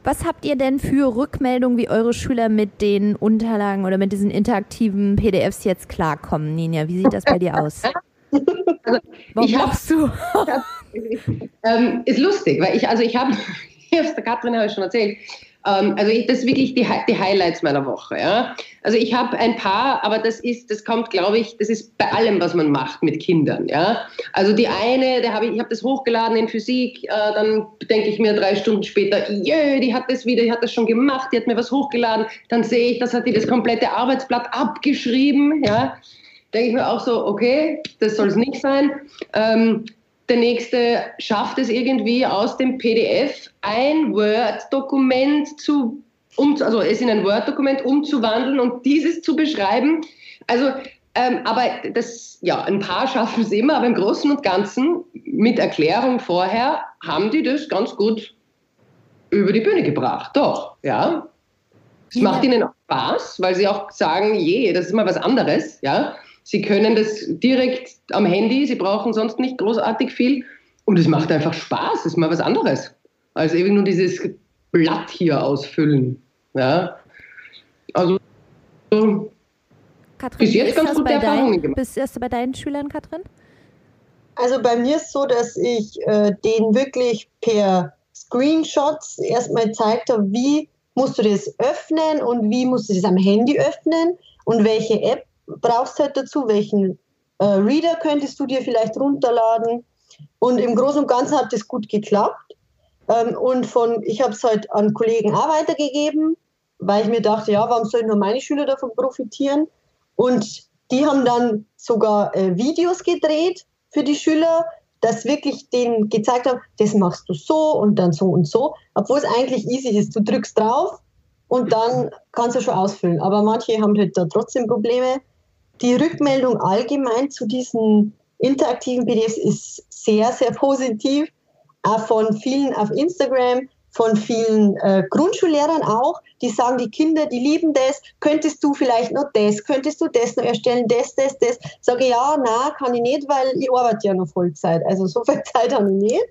Was habt ihr denn für Rückmeldungen, wie eure Schüler mit den Unterlagen oder mit diesen interaktiven PDFs jetzt klarkommen, Ninja? Wie sieht das bei dir aus? Also, (laughs) Warum ich hab, du? Hab, (laughs) ähm, ist lustig, weil ich, also ich habe aus (laughs) der Katrin habe ich schon erzählt. Ähm, also ich, das ist wirklich die, die Highlights meiner Woche. Ja? Also ich habe ein paar, aber das ist, das kommt, glaube ich, das ist bei allem, was man macht mit Kindern. Ja? Also die eine, da habe ich, ich habe das hochgeladen in Physik, äh, dann denke ich mir drei Stunden später, jö, die hat das wieder, die hat das schon gemacht, die hat mir was hochgeladen. Dann sehe ich, das hat die das komplette Arbeitsblatt abgeschrieben. Ja? Denke ich mir auch so, okay, das soll es nicht sein. Ähm, der nächste schafft es irgendwie aus dem PDF ein Word-Dokument zu, um, also es in ein Word-Dokument umzuwandeln und dieses zu beschreiben. Also, ähm, aber das, ja, ein paar schaffen es immer, aber im Großen und Ganzen mit Erklärung vorher haben die das ganz gut über die Bühne gebracht. Doch, ja. Es ja. macht ihnen auch Spaß, weil sie auch sagen, je, das ist mal was anderes, ja. Sie können das direkt am Handy, Sie brauchen sonst nicht großartig viel und es macht einfach Spaß, das ist mal was anderes, als eben nur dieses Blatt hier ausfüllen. Ja? Also Katrin, bis jetzt ganz gute Erfahrungen gemacht. Bist du bei deinen Schülern, Katrin? Also bei mir ist so, dass ich äh, denen wirklich per Screenshots erstmal gezeigt habe, wie musst du das öffnen und wie musst du das am Handy öffnen und welche App brauchst halt dazu, welchen äh, Reader könntest du dir vielleicht runterladen. Und im Großen und Ganzen hat das gut geklappt. Ähm, und von, ich habe es halt an Kollegen auch weitergegeben, weil ich mir dachte, ja, warum sollen nur meine Schüler davon profitieren? Und die haben dann sogar äh, Videos gedreht für die Schüler, dass wirklich denen gezeigt haben, das machst du so und dann so und so, obwohl es eigentlich easy ist. Du drückst drauf und dann kannst du schon ausfüllen. Aber manche haben halt da trotzdem Probleme die Rückmeldung allgemein zu diesen interaktiven PDFs ist sehr, sehr positiv. Auch von vielen auf Instagram, von vielen äh, Grundschullehrern auch, die sagen, die Kinder, die lieben das, könntest du vielleicht noch das, könntest du das noch erstellen, das, das, das. Sage ja, na, kann ich nicht, weil ich arbeite ja noch Vollzeit. Also so viel (laughs) Zeit habe ich nicht.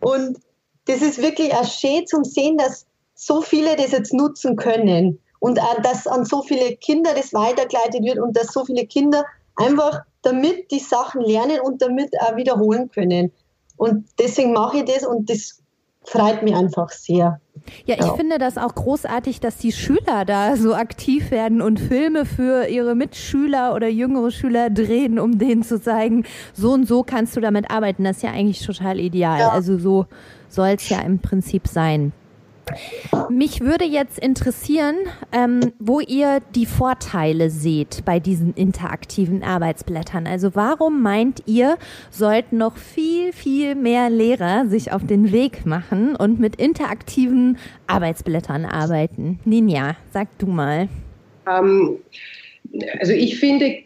Und das ist wirklich auch schön zum sehen, dass so viele das jetzt nutzen können und äh, dass an so viele Kinder das weitergeleitet wird und dass so viele Kinder einfach damit die Sachen lernen und damit auch wiederholen können. Und deswegen mache ich das und das freut mich einfach sehr. Ja, ich ja. finde das auch großartig, dass die Schüler da so aktiv werden und Filme für ihre Mitschüler oder jüngere Schüler drehen, um denen zu zeigen, so und so kannst du damit arbeiten. Das ist ja eigentlich total ideal. Ja. Also so soll es ja im Prinzip sein. Mich würde jetzt interessieren, ähm, wo ihr die Vorteile seht bei diesen interaktiven Arbeitsblättern. Also warum meint ihr, sollten noch viel, viel mehr Lehrer sich auf den Weg machen und mit interaktiven Arbeitsblättern arbeiten? Ninja, sag du mal. Ähm, also ich finde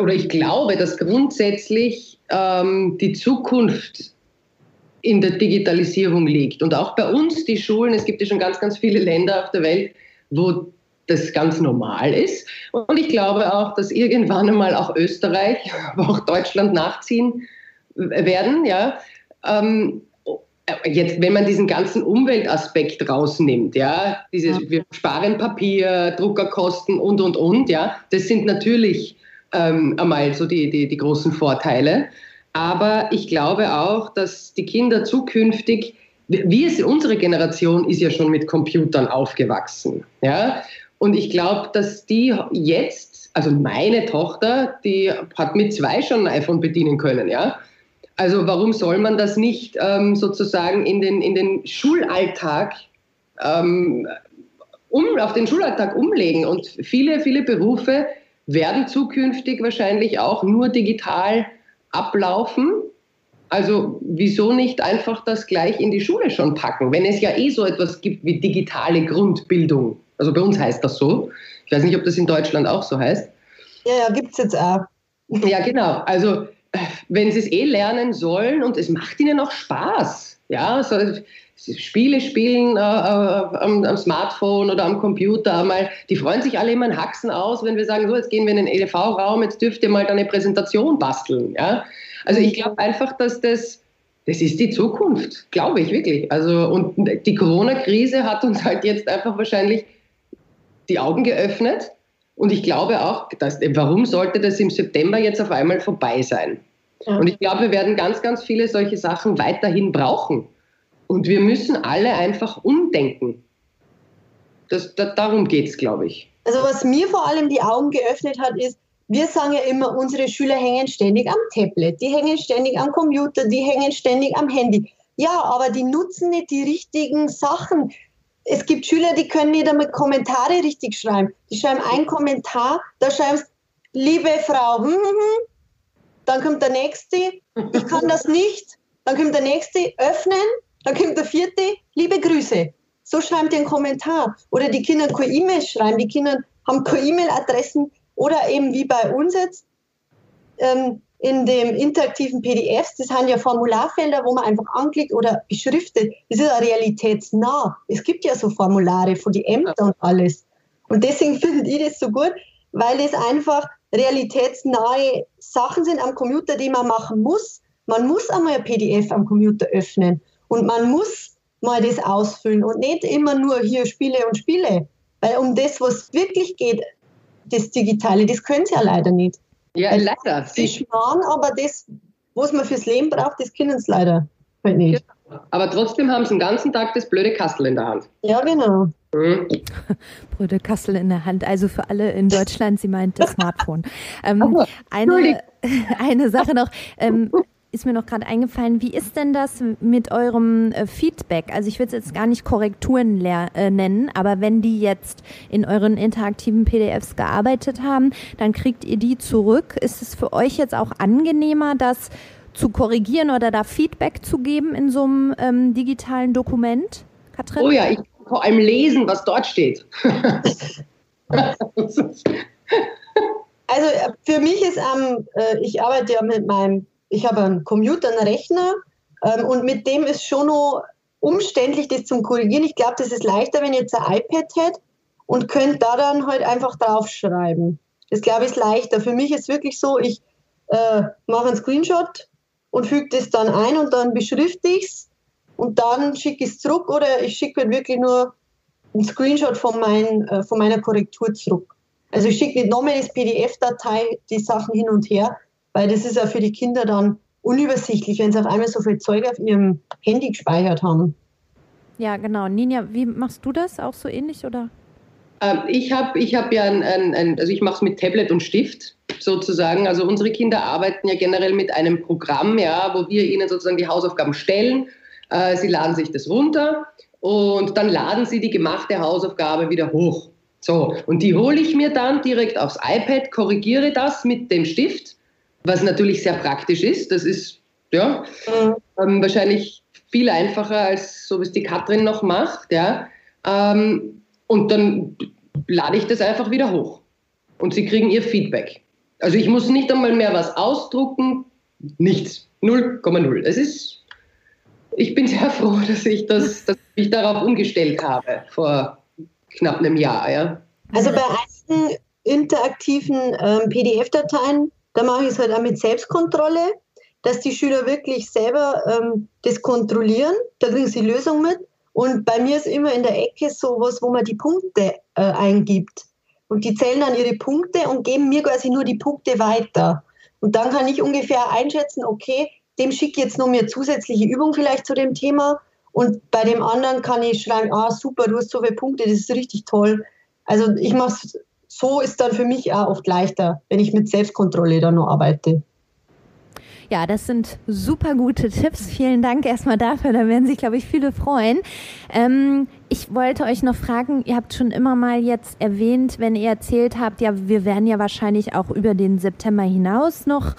oder ich glaube, dass grundsätzlich ähm, die Zukunft in der Digitalisierung liegt. Und auch bei uns, die Schulen, es gibt ja schon ganz, ganz viele Länder auf der Welt, wo das ganz normal ist. Und ich glaube auch, dass irgendwann einmal auch Österreich, aber auch Deutschland nachziehen werden. Ja. Ähm, jetzt, wenn man diesen ganzen Umweltaspekt rausnimmt, ja, dieses, wir sparen Papier, Druckerkosten und, und, und, ja, das sind natürlich ähm, einmal so die, die, die großen Vorteile. Aber ich glaube auch, dass die Kinder zukünftig, wie es unsere Generation ist ja schon mit Computern aufgewachsen. Ja? Und ich glaube, dass die jetzt, also meine Tochter, die hat mit zwei schon ein iPhone bedienen können. Ja? Also warum soll man das nicht ähm, sozusagen in den, in den Schulalltag ähm, um, auf den Schulalltag umlegen? Und viele, viele Berufe werden zukünftig wahrscheinlich auch nur digital ablaufen. Also wieso nicht einfach das gleich in die Schule schon packen, wenn es ja eh so etwas gibt wie digitale Grundbildung. Also bei uns heißt das so. Ich weiß nicht, ob das in Deutschland auch so heißt. Ja, ja, gibt es jetzt auch. (laughs) Ja, genau. Also wenn sie es eh lernen sollen und es macht ihnen auch Spaß. Ja, also Spiele spielen äh, äh, am, am, Smartphone oder am Computer einmal, die freuen sich alle immer in Haxen aus, wenn wir sagen, so, jetzt gehen wir in den EDV-Raum, jetzt dürft ihr mal eine Präsentation basteln. Ja? Also ich glaube einfach, dass das, das ist die Zukunft, glaube ich wirklich. Also, und die Corona-Krise hat uns halt jetzt einfach wahrscheinlich die Augen geöffnet. Und ich glaube auch, dass, warum sollte das im September jetzt auf einmal vorbei sein? Und ich glaube, wir werden ganz, ganz viele solche Sachen weiterhin brauchen. Und wir müssen alle einfach umdenken. Das, da, darum geht es, glaube ich. Also was mir vor allem die Augen geöffnet hat, ist, wir sagen ja immer, unsere Schüler hängen ständig am Tablet, die hängen ständig am Computer, die hängen ständig am Handy. Ja, aber die nutzen nicht die richtigen Sachen. Es gibt Schüler, die können nicht einmal Kommentare richtig schreiben. Die schreiben einen Kommentar, da schreiben sie, liebe Frau, hm, hm, hm. dann kommt der nächste, ich kann das nicht, dann kommt der nächste, öffnen, dann kommt der vierte, liebe Grüße. So schreibt ihr einen Kommentar. Oder die Kinder keine E-Mail schreiben. Die Kinder haben keine E-Mail-Adressen. Oder eben wie bei uns jetzt ähm, in dem interaktiven PDFs, das sind ja Formularfelder, wo man einfach anklickt oder beschriftet. Das ist ja realitätsnah. Es gibt ja so Formulare von die Ämter und alles. Und deswegen finde ich das so gut, weil es einfach realitätsnahe Sachen sind am Computer, die man machen muss. Man muss einmal ein PDF am Computer öffnen. Und man muss mal das ausfüllen und nicht immer nur hier Spiele und Spiele. Weil um das, was wirklich geht, das Digitale, das können sie ja leider nicht. Ja, Weil leider. Sie sparen, aber das, was man fürs Leben braucht, das können sie leider halt nicht. Aber trotzdem haben sie den ganzen Tag das blöde Kastel in der Hand. Ja, genau. Mhm. (laughs) Blöde Kastel in der Hand. Also für alle in Deutschland, sie meint das Smartphone. Ähm, eine, (laughs) eine Sache noch. Ähm, ist mir noch gerade eingefallen, wie ist denn das mit eurem äh, Feedback? Also ich will es jetzt gar nicht Korrekturen äh, nennen, aber wenn die jetzt in euren interaktiven PDFs gearbeitet haben, dann kriegt ihr die zurück. Ist es für euch jetzt auch angenehmer, das zu korrigieren oder da Feedback zu geben in so einem ähm, digitalen Dokument? Katrin? Oh ja, ich kann vor allem lesen, was dort steht. (laughs) also für mich ist, ähm, ich arbeite ja mit meinem ich habe einen Computer, einen Rechner ähm, und mit dem ist schon noch umständlich, das zum Korrigieren. Ich glaube, das ist leichter, wenn ihr jetzt ein iPad hättet und könnt da dann halt einfach draufschreiben. Das glaube ich ist leichter. Für mich ist wirklich so, ich äh, mache einen Screenshot und füge das dann ein und dann beschrifte ich es und dann schicke ich es zurück oder ich schicke halt wirklich nur einen Screenshot von, mein, äh, von meiner Korrektur zurück. Also ich schicke nicht nochmal das PDF-Datei, die Sachen hin und her, weil das ist ja für die Kinder dann unübersichtlich, wenn sie auf einmal so viel Zeug auf ihrem Handy gespeichert haben. Ja, genau. Ninja, wie machst du das? Auch so ähnlich oder? Ähm, ich habe ich hab ja ein, ein, ein also ich mache es mit Tablet und Stift sozusagen. Also unsere Kinder arbeiten ja generell mit einem Programm, ja, wo wir ihnen sozusagen die Hausaufgaben stellen. Äh, sie laden sich das runter und dann laden sie die gemachte Hausaufgabe wieder hoch. So, und die hole ich mir dann direkt aufs iPad, korrigiere das mit dem Stift was natürlich sehr praktisch ist. Das ist ja mhm. ähm, wahrscheinlich viel einfacher als so, wie es die Katrin noch macht. Ja. Ähm, und dann lade ich das einfach wieder hoch und sie kriegen ihr Feedback. Also ich muss nicht einmal mehr was ausdrucken, nichts, 0,0. Es ist, ich bin sehr (laughs) froh, dass ich das, dass ich darauf umgestellt habe vor knapp einem Jahr. Ja. Also bei einigen interaktiven ähm, PDF-Dateien da mache ich es halt auch mit Selbstkontrolle, dass die Schüler wirklich selber ähm, das kontrollieren. Da kriegen sie Lösung mit. Und bei mir ist immer in der Ecke sowas, wo man die Punkte äh, eingibt. Und die zählen dann ihre Punkte und geben mir quasi nur die Punkte weiter. Und dann kann ich ungefähr einschätzen, okay, dem schicke ich jetzt noch mehr zusätzliche Übung vielleicht zu dem Thema. Und bei dem anderen kann ich schreiben, ah super, du hast so viele Punkte, das ist richtig toll. Also ich mache es so ist dann für mich auch oft leichter, wenn ich mit Selbstkontrolle dann noch arbeite. Ja, das sind super gute Tipps. Vielen Dank erstmal dafür. Da werden sich, glaube ich, viele freuen. Ähm, ich wollte euch noch fragen, ihr habt schon immer mal jetzt erwähnt, wenn ihr erzählt habt, ja, wir werden ja wahrscheinlich auch über den September hinaus noch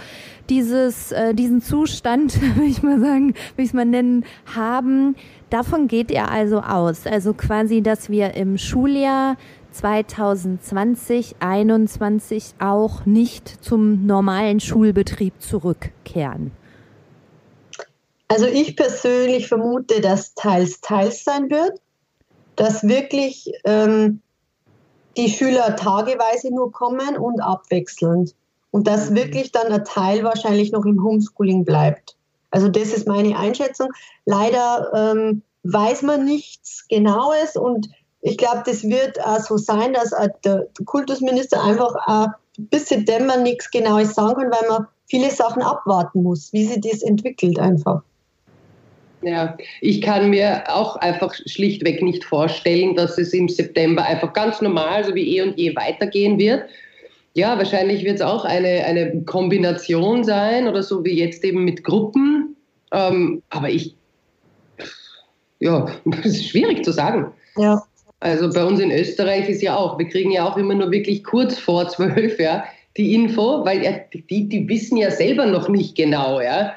dieses, äh, diesen Zustand, (laughs) will ich mal sagen, will ich es mal nennen, haben. Davon geht ihr also aus. Also quasi, dass wir im Schuljahr 2020, 2021 auch nicht zum normalen Schulbetrieb zurückkehren? Also ich persönlich vermute, dass teils teils sein wird, dass wirklich ähm, die Schüler tageweise nur kommen und abwechselnd. Und dass mhm. wirklich dann ein Teil wahrscheinlich noch im Homeschooling bleibt. Also das ist meine Einschätzung. Leider ähm, weiß man nichts Genaues und ich glaube, das wird auch so sein, dass der Kultusminister einfach auch bis September nichts Genaues sagen kann, weil man viele Sachen abwarten muss, wie sich das entwickelt einfach. Ja, ich kann mir auch einfach schlichtweg nicht vorstellen, dass es im September einfach ganz normal, so wie eh und je weitergehen wird. Ja, wahrscheinlich wird es auch eine, eine Kombination sein oder so wie jetzt eben mit Gruppen. Ähm, aber ich, ja, (laughs) das ist schwierig zu sagen. Ja. Also bei uns in Österreich ist ja auch, wir kriegen ja auch immer nur wirklich kurz vor zwölf, ja, die Info, weil ja, die, die wissen ja selber noch nicht genau, ja.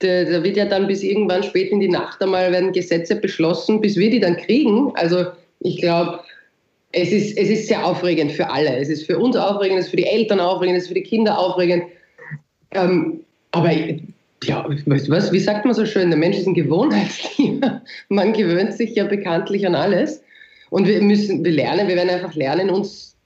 Da, da wird ja dann bis irgendwann spät in die Nacht einmal werden Gesetze beschlossen, bis wir die dann kriegen. Also ich glaube, es ist, es ist sehr aufregend für alle. Es ist für uns aufregend, es ist für die Eltern aufregend, es ist für die Kinder aufregend. Ähm, aber ja, weißt was, wie sagt man so schön, der Mensch ist ein Gewohnheitstier. (laughs) Man gewöhnt sich ja bekanntlich an alles. Und wir müssen, wir lernen, wir werden einfach lernen, uns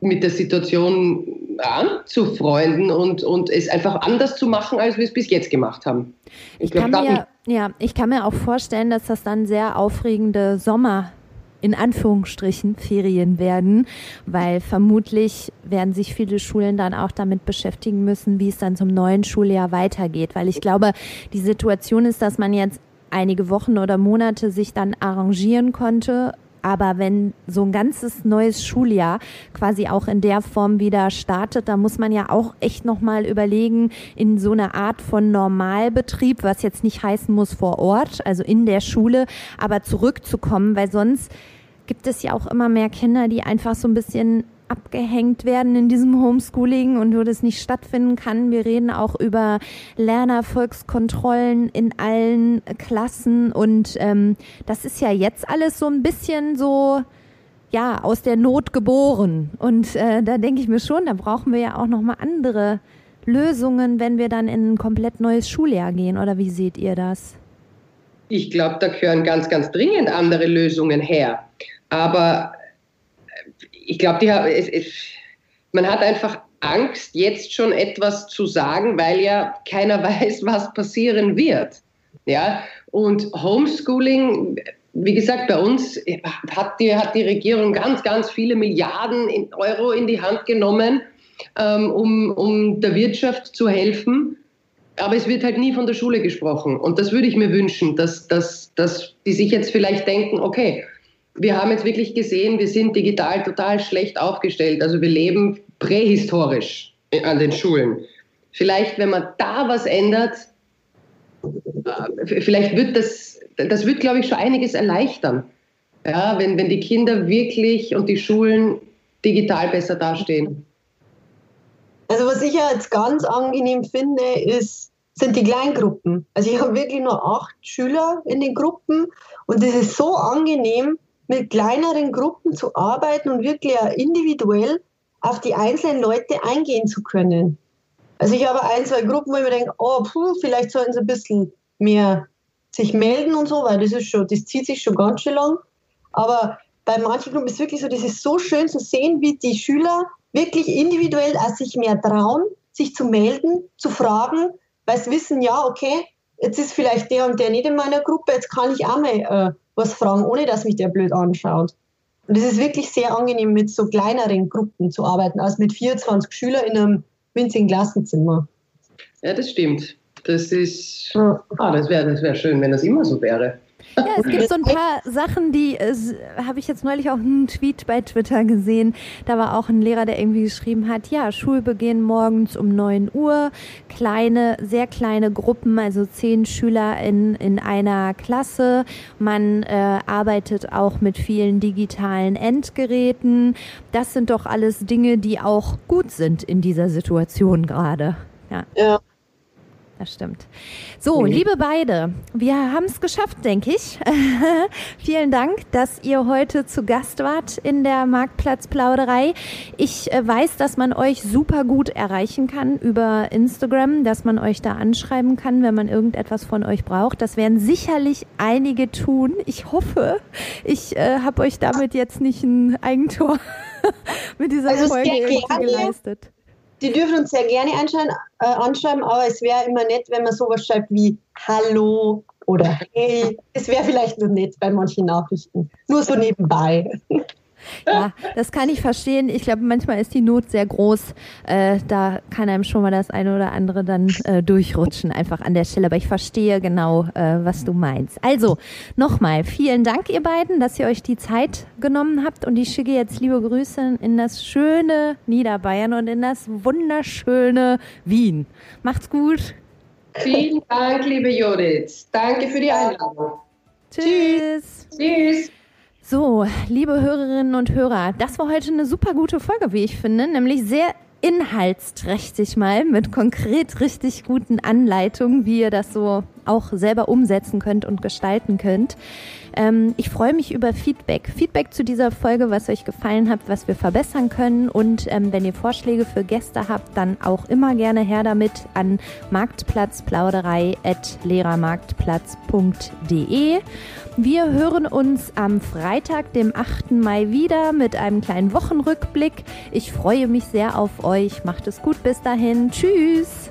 mit der Situation anzufreunden und, und es einfach anders zu machen, als wir es bis jetzt gemacht haben. Ich, ich glaub, kann mir, ja, ich kann mir auch vorstellen, dass das dann sehr aufregende Sommer in Anführungsstrichen Ferien werden, weil vermutlich werden sich viele Schulen dann auch damit beschäftigen müssen, wie es dann zum neuen Schuljahr weitergeht, weil ich glaube, die Situation ist, dass man jetzt einige Wochen oder Monate sich dann arrangieren konnte. Aber wenn so ein ganzes neues Schuljahr quasi auch in der Form wieder startet, da muss man ja auch echt nochmal überlegen, in so eine Art von Normalbetrieb, was jetzt nicht heißen muss vor Ort, also in der Schule, aber zurückzukommen, weil sonst gibt es ja auch immer mehr Kinder, die einfach so ein bisschen abgehängt werden in diesem Homeschooling und wo das nicht stattfinden kann. Wir reden auch über Lernerfolgskontrollen in allen Klassen und ähm, das ist ja jetzt alles so ein bisschen so ja aus der Not geboren und äh, da denke ich mir schon, da brauchen wir ja auch noch mal andere Lösungen, wenn wir dann in ein komplett neues Schuljahr gehen oder wie seht ihr das? Ich glaube, da gehören ganz, ganz dringend andere Lösungen her. Aber ich glaube, man hat einfach Angst, jetzt schon etwas zu sagen, weil ja keiner (laughs) weiß, was passieren wird. Ja, und Homeschooling, wie gesagt, bei uns hat die, hat die Regierung ganz, ganz viele Milliarden Euro in die Hand genommen, ähm, um, um der Wirtschaft zu helfen. Aber es wird halt nie von der Schule gesprochen. Und das würde ich mir wünschen, dass, dass, dass die sich jetzt vielleicht denken, okay, wir haben jetzt wirklich gesehen, wir sind digital total schlecht aufgestellt. Also wir leben prähistorisch an den Schulen. Vielleicht, wenn man da was ändert, äh, vielleicht wird das, das wird, glaube ich, schon einiges erleichtern. Ja, wenn, wenn die Kinder wirklich und die Schulen digital besser dastehen. Also was ich ja jetzt ganz angenehm finde, ist, sind die Kleingruppen. Also ich habe wirklich nur acht Schüler in den Gruppen und das ist so angenehm, mit kleineren Gruppen zu arbeiten und wirklich individuell auf die einzelnen Leute eingehen zu können. Also ich habe ein, zwei Gruppen, wo ich mir denke, oh, puh, vielleicht sollten sie ein bisschen mehr sich melden und so, weil das ist schon, das zieht sich schon ganz schön lang. Aber bei manchen Gruppen ist es wirklich so, das ist so schön zu sehen, wie die Schüler wirklich individuell auch sich mehr trauen, sich zu melden, zu fragen, weil sie wissen, ja, okay, jetzt ist vielleicht der und der nicht in meiner Gruppe, jetzt kann ich auch mal äh, was fragen, ohne dass mich der blöd anschaut. Und es ist wirklich sehr angenehm, mit so kleineren Gruppen zu arbeiten, als mit 24 Schülern in einem winzigen Klassenzimmer. Ja, das stimmt. Das ist, ah, das wäre das wär schön, wenn das immer so wäre. Ja, es gibt so ein paar Sachen, die äh, habe ich jetzt neulich auch einen Tweet bei Twitter gesehen. Da war auch ein Lehrer, der irgendwie geschrieben hat, ja, Schulbeginn morgens um 9 Uhr, kleine, sehr kleine Gruppen, also zehn Schüler in, in einer Klasse. Man äh, arbeitet auch mit vielen digitalen Endgeräten. Das sind doch alles Dinge, die auch gut sind in dieser Situation gerade. Ja. ja. Das stimmt. So, mhm. liebe beide, wir haben es geschafft, denke ich. (laughs) Vielen Dank, dass ihr heute zu Gast wart in der Marktplatzplauderei. Ich äh, weiß, dass man euch super gut erreichen kann über Instagram, dass man euch da anschreiben kann, wenn man irgendetwas von euch braucht. Das werden sicherlich einige tun. Ich hoffe, ich äh, habe euch damit jetzt nicht ein Eigentor (laughs) mit dieser also Folge geleistet die dürfen uns sehr gerne äh, anschreiben, aber es wäre immer nett, wenn man sowas schreibt wie Hallo oder Hey. Es wäre vielleicht nur nett bei manchen Nachrichten. Nur so nebenbei. (laughs) Ja, das kann ich verstehen. Ich glaube, manchmal ist die Not sehr groß. Äh, da kann einem schon mal das eine oder andere dann äh, durchrutschen, einfach an der Stelle. Aber ich verstehe genau, äh, was du meinst. Also, nochmal, vielen Dank, ihr beiden, dass ihr euch die Zeit genommen habt. Und ich schicke jetzt liebe Grüße in das schöne Niederbayern und in das wunderschöne Wien. Macht's gut. Vielen Dank, liebe Judith. Danke für die Einladung. Tschüss. Tschüss. So, liebe Hörerinnen und Hörer, das war heute eine super gute Folge, wie ich finde, nämlich sehr inhaltsträchtig mal mit konkret richtig guten Anleitungen, wie ihr das so auch selber umsetzen könnt und gestalten könnt. Ähm, ich freue mich über Feedback. Feedback zu dieser Folge, was euch gefallen hat, was wir verbessern können. Und ähm, wenn ihr Vorschläge für Gäste habt, dann auch immer gerne her damit an marktplatzplauderei.lehrermarktplatz.de. Wir hören uns am Freitag, dem 8. Mai wieder mit einem kleinen Wochenrückblick. Ich freue mich sehr auf euch. Macht es gut bis dahin. Tschüss.